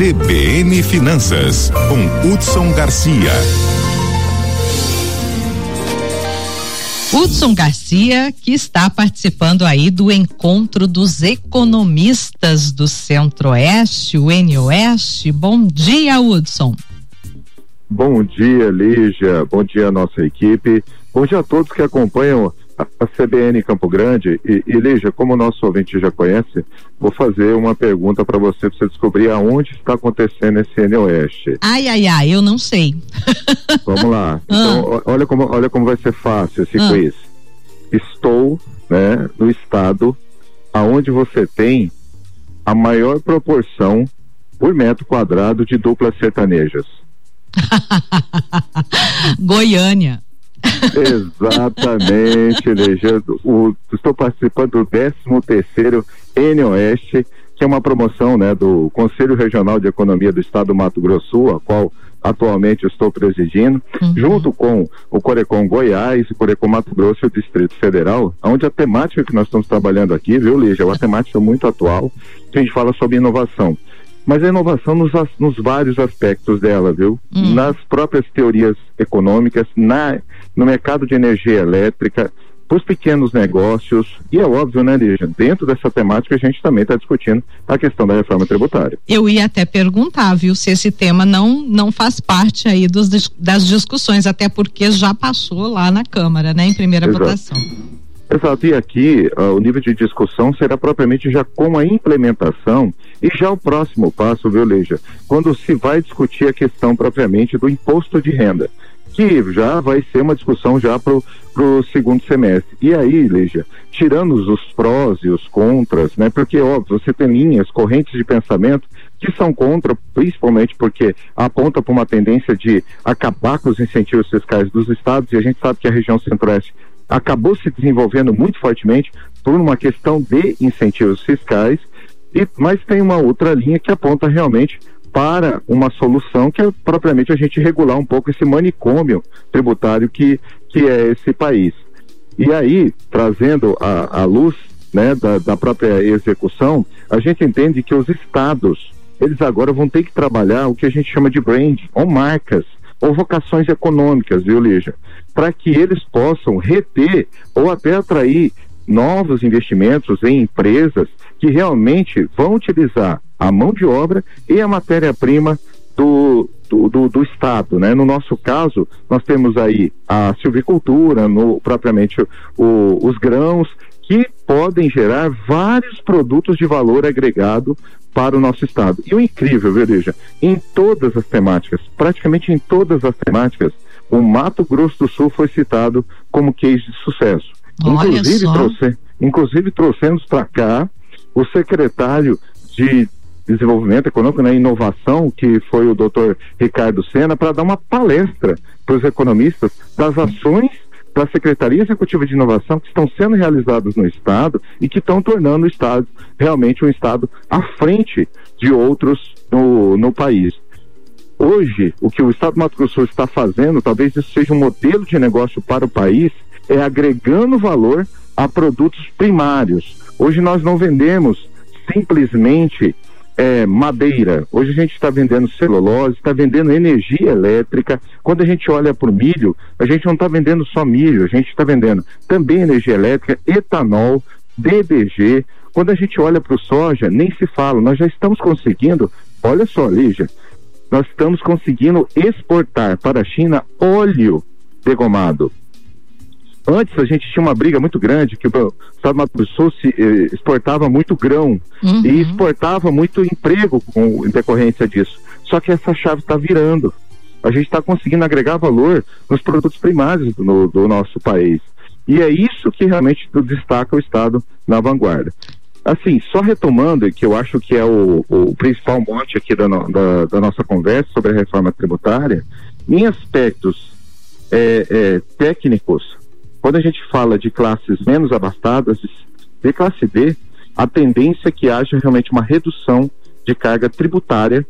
CBN Finanças, com Hudson Garcia. Hudson Garcia, que está participando aí do encontro dos economistas do Centro-Oeste, o N-Oeste. Bom dia, Hudson. Bom dia, Lígia. Bom dia, nossa equipe. Bom dia a todos que acompanham a CBN Campo Grande. E, e Lígia, como o nosso ouvinte já conhece, vou fazer uma pergunta para você, para você descobrir aonde está acontecendo esse N Oeste. Ai, ai, ai, eu não sei. Vamos lá. Então, ah. olha, como, olha como vai ser fácil esse ah. quiz. Estou né, no estado aonde você tem a maior proporção por metro quadrado de duplas sertanejas. Goiânia. Exatamente, Legendo. O, estou participando do 13 terceiro N Oeste, que é uma promoção né, do Conselho Regional de Economia do Estado do Mato Grosso, a qual atualmente estou presidindo, uhum. junto com o Corecon Goiás, o Corecon Mato Grosso e o Distrito Federal, onde a temática que nós estamos trabalhando aqui, viu, Lígia, é uma temática muito atual, que a gente fala sobre inovação mas a inovação nos, nos vários aspectos dela, viu? Hum. Nas próprias teorias econômicas, na, no mercado de energia elétrica, para os pequenos negócios, e é óbvio, né, Lígia? Dentro dessa temática, a gente também está discutindo a questão da reforma tributária. Eu ia até perguntar, viu, se esse tema não, não faz parte aí dos, das discussões, até porque já passou lá na Câmara, né, em primeira Exato. votação. Exato, e aqui uh, o nível de discussão será propriamente já com a implementação e já o próximo passo, viu, Leija? Quando se vai discutir a questão propriamente do imposto de renda, que já vai ser uma discussão já para o segundo semestre. E aí, Leija, tirando os prós e os contras, né? Porque, óbvio, você tem linhas, correntes de pensamento que são contra, principalmente porque aponta para uma tendência de acabar com os incentivos fiscais dos estados, e a gente sabe que a região centro-oeste acabou se desenvolvendo muito fortemente por uma questão de incentivos fiscais, e, mas tem uma outra linha que aponta realmente para uma solução que é propriamente a gente regular um pouco esse manicômio tributário que, que é esse país. E aí, trazendo a, a luz né, da, da própria execução, a gente entende que os estados, eles agora vão ter que trabalhar o que a gente chama de brand, ou marcas, ou vocações econômicas, viu, Lígia? Para que eles possam reter ou até atrair novos investimentos em empresas que realmente vão utilizar a mão de obra e a matéria-prima do, do, do, do, Estado. Né? No nosso caso, nós temos aí a silvicultura, no, propriamente o, os grãos, que podem gerar vários produtos de valor agregado para o nosso estado. E o incrível, veja, em todas as temáticas, praticamente em todas as temáticas, o Mato Grosso do Sul foi citado como case de sucesso. Olha inclusive, trouxe, inclusive trouxemos para cá o secretário de Desenvolvimento Econômico e né, Inovação, que foi o doutor Ricardo Sena, para dar uma palestra para os economistas das ações da Secretaria Executiva de Inovação que estão sendo realizadas no Estado e que estão tornando o Estado realmente um Estado à frente de outros no, no país. Hoje, o que o Estado do Mato Grosso está fazendo, talvez isso seja um modelo de negócio para o país, é agregando valor a produtos primários. Hoje nós não vendemos simplesmente é, madeira. Hoje a gente está vendendo celulose, está vendendo energia elétrica. Quando a gente olha para o milho, a gente não está vendendo só milho, a gente está vendendo também energia elétrica, etanol, DDG. Quando a gente olha para o soja, nem se fala, nós já estamos conseguindo, olha só, Lígia, nós estamos conseguindo exportar para a China óleo degomado. Antes a gente tinha uma briga muito grande que o Estado do Mato Grosso se, eh, exportava muito grão uhum. e exportava muito emprego com, em decorrência disso. Só que essa chave está virando. A gente está conseguindo agregar valor nos produtos primários do, do, nosso país. E é isso que realmente destaca o Estado na vanguarda. Assim, só retomando, que eu acho que é o, o principal mote aqui da, da, da, nossa conversa sobre a reforma tributária, em aspectos é, é, técnicos, quando a gente fala de classes menos abastadas, de classe D, a tendência é que haja realmente uma redução de carga tributária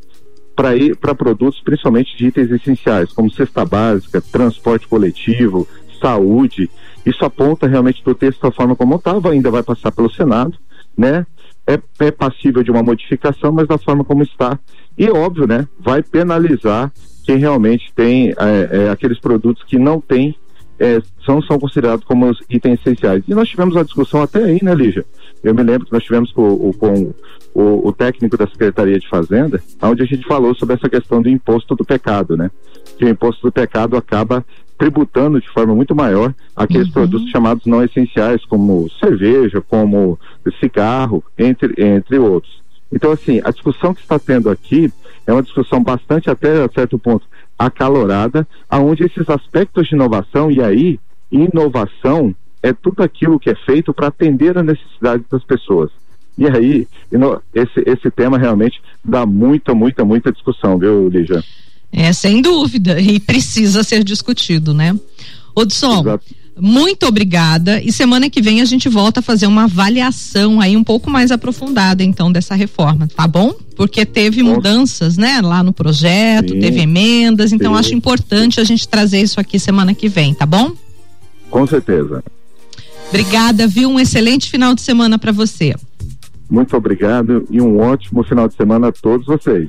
para produtos, principalmente de itens essenciais, como cesta básica, transporte coletivo, saúde. Isso aponta realmente do texto da forma como estava, ainda vai passar pelo Senado, né? é, é passível de uma modificação, mas da forma como está. E óbvio, né? Vai penalizar quem realmente tem é, é, aqueles produtos que não têm é, são, são considerados como itens essenciais. E nós tivemos uma discussão até aí, né, Lígia? Eu me lembro que nós tivemos com, o, com o, o, técnico da Secretaria de Fazenda, onde a gente falou sobre essa questão do imposto do pecado, né? Que o imposto do pecado acaba tributando de forma muito maior aqueles uhum. produtos chamados não essenciais, como cerveja, como cigarro, entre, entre outros. Então, assim, a discussão que está tendo aqui é uma discussão bastante, até a certo ponto, acalorada, aonde esses aspectos de inovação, e aí, inovação é tudo aquilo que é feito para atender a necessidade das pessoas. E aí, esse, esse tema realmente dá muita, muita, muita discussão, viu, Lígia? É, sem dúvida, e precisa ser discutido, né? Odson, Exato. Muito obrigada. E semana que vem a gente volta a fazer uma avaliação aí um pouco mais aprofundada, então, dessa reforma, tá bom? Porque teve mudanças, né, lá no projeto, Sim. teve emendas, então Sim. acho importante a gente trazer isso aqui semana que vem, tá bom? Com certeza. Obrigada, viu? Um excelente final de semana para você. Muito obrigado e um ótimo final de semana a todos vocês.